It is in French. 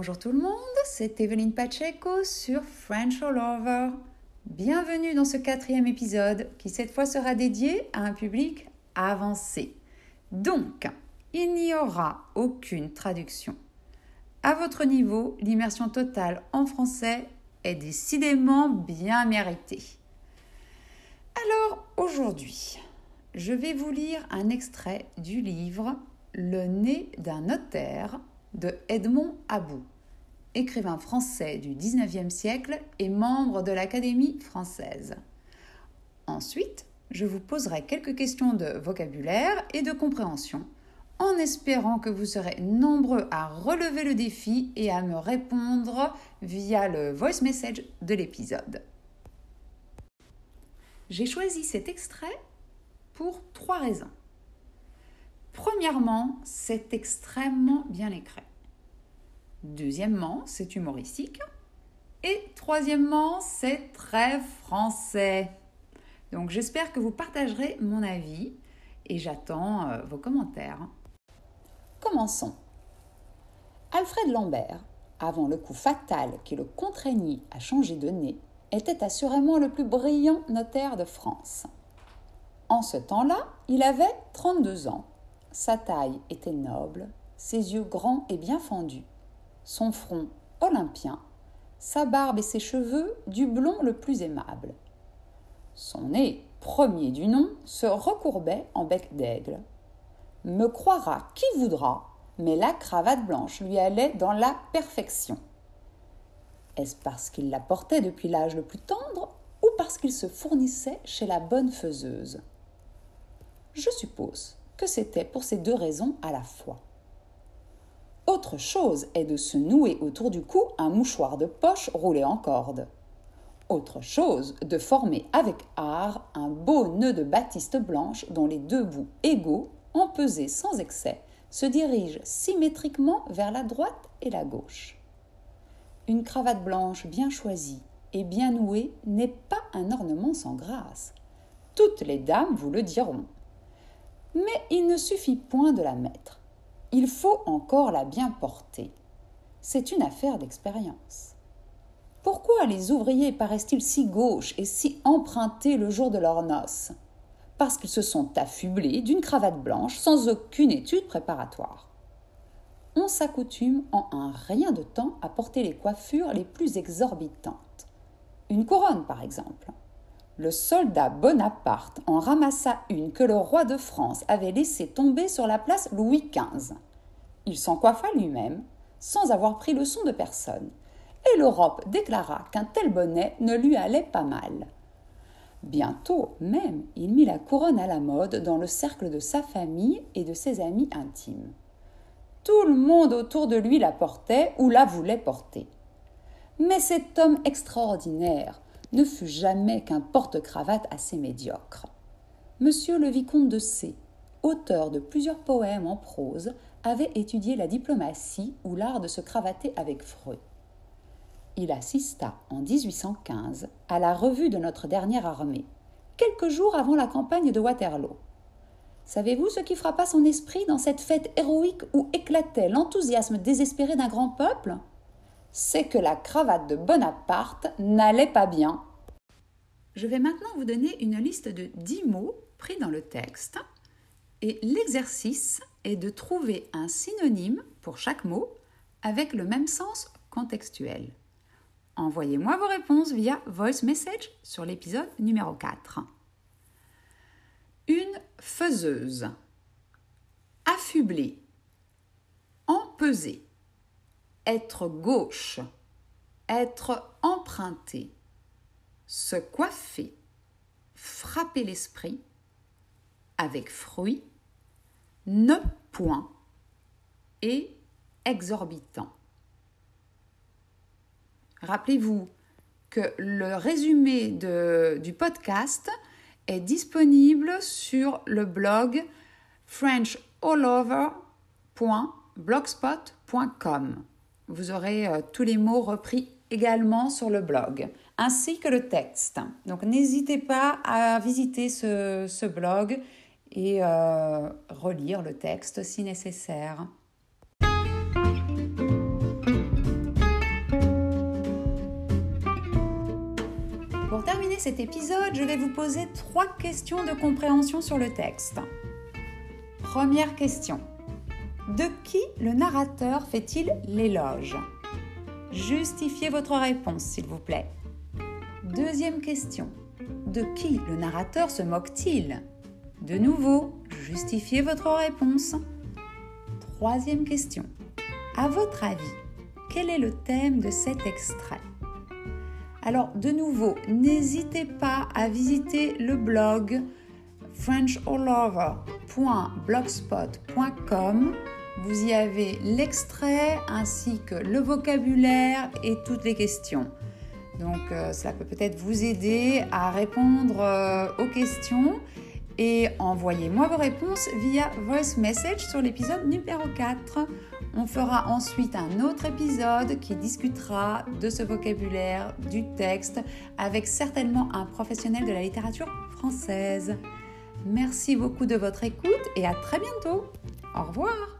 Bonjour tout le monde, c'est Evelyne Pacheco sur French All Over. Bienvenue dans ce quatrième épisode qui cette fois sera dédié à un public avancé. Donc, il n'y aura aucune traduction. À votre niveau, l'immersion totale en français est décidément bien méritée. Alors aujourd'hui, je vais vous lire un extrait du livre Le nez d'un notaire de Edmond About, écrivain français du XIXe siècle et membre de l'Académie française. Ensuite, je vous poserai quelques questions de vocabulaire et de compréhension, en espérant que vous serez nombreux à relever le défi et à me répondre via le voice message de l'épisode. J'ai choisi cet extrait pour trois raisons. Premièrement, c'est extrêmement bien écrit. Deuxièmement, c'est humoristique. Et troisièmement, c'est très français. Donc j'espère que vous partagerez mon avis et j'attends euh, vos commentaires. Commençons. Alfred Lambert, avant le coup fatal qui le contraignit à changer de nez, était assurément le plus brillant notaire de France. En ce temps-là, il avait 32 ans sa taille était noble, ses yeux grands et bien fendus, son front olympien, sa barbe et ses cheveux du blond le plus aimable. Son nez, premier du nom, se recourbait en bec d'aigle. Me croira qui voudra, mais la cravate blanche lui allait dans la perfection. Est-ce parce qu'il la portait depuis l'âge le plus tendre ou parce qu'il se fournissait chez la bonne faiseuse? Je suppose que c'était pour ces deux raisons à la fois. Autre chose est de se nouer autour du cou un mouchoir de poche roulé en corde. Autre chose de former avec art un beau nœud de batiste blanche dont les deux bouts égaux, empesés sans excès, se dirigent symétriquement vers la droite et la gauche. Une cravate blanche bien choisie et bien nouée n'est pas un ornement sans grâce. Toutes les dames vous le diront. Mais il ne suffit point de la mettre. Il faut encore la bien porter. C'est une affaire d'expérience. Pourquoi les ouvriers paraissent-ils si gauches et si empruntés le jour de leur noces? Parce qu'ils se sont affublés d'une cravate blanche sans aucune étude préparatoire. On s'accoutume en un rien de temps à porter les coiffures les plus exorbitantes. Une couronne, par exemple le soldat Bonaparte en ramassa une que le roi de France avait laissée tomber sur la place Louis XV. Il s'en coiffa lui-même, sans avoir pris leçon de personne, et l'Europe déclara qu'un tel bonnet ne lui allait pas mal. Bientôt même, il mit la couronne à la mode dans le cercle de sa famille et de ses amis intimes. Tout le monde autour de lui la portait ou la voulait porter. Mais cet homme extraordinaire, ne fut jamais qu'un porte-cravate assez médiocre. Monsieur le vicomte de C, auteur de plusieurs poèmes en prose, avait étudié la diplomatie ou l'art de se cravater avec fruit. Il assista en 1815 à la revue de notre dernière armée, quelques jours avant la campagne de Waterloo. Savez-vous ce qui frappa son esprit dans cette fête héroïque où éclatait l'enthousiasme désespéré d'un grand peuple? C'est que la cravate de Bonaparte n'allait pas bien. Je vais maintenant vous donner une liste de 10 mots pris dans le texte et l'exercice est de trouver un synonyme pour chaque mot avec le même sens contextuel. Envoyez-moi vos réponses via voice message sur l'épisode numéro 4. Une faiseuse. Affublée. Empesée être gauche, être emprunté, se coiffer, frapper l'esprit, avec fruit, ne point et exorbitant. Rappelez-vous que le résumé du podcast est disponible sur le blog frenchalover.blogspot.com. Vous aurez euh, tous les mots repris également sur le blog, ainsi que le texte. Donc n'hésitez pas à visiter ce, blog et euh, relire le texte si nécessaire. Pour terminer cet épisode, je vais vous poser trois questions de compréhension sur le texte. Première question. De qui le narrateur fait-il l'éloge? Justifiez votre réponse, s'il vous plaît. Deuxième question. De qui le narrateur se moque-t-il? De nouveau, justifiez votre réponse. Troisième question. À votre avis, quel est le thème de cet extrait? Alors, de nouveau, n'hésitez pas à visiter le blog frenchalover.blogspot.com vous y avez l'extrait ainsi que le vocabulaire et toutes les questions. Donc euh, cela peut peut-être vous aider à répondre euh, aux questions et envoyez-moi vos réponses via voice message sur l'épisode numéro 4. On fera ensuite un autre épisode qui discutera de ce vocabulaire, du texte, avec certainement un professionnel de la littérature française. Merci beaucoup de votre écoute et à très bientôt. Au revoir.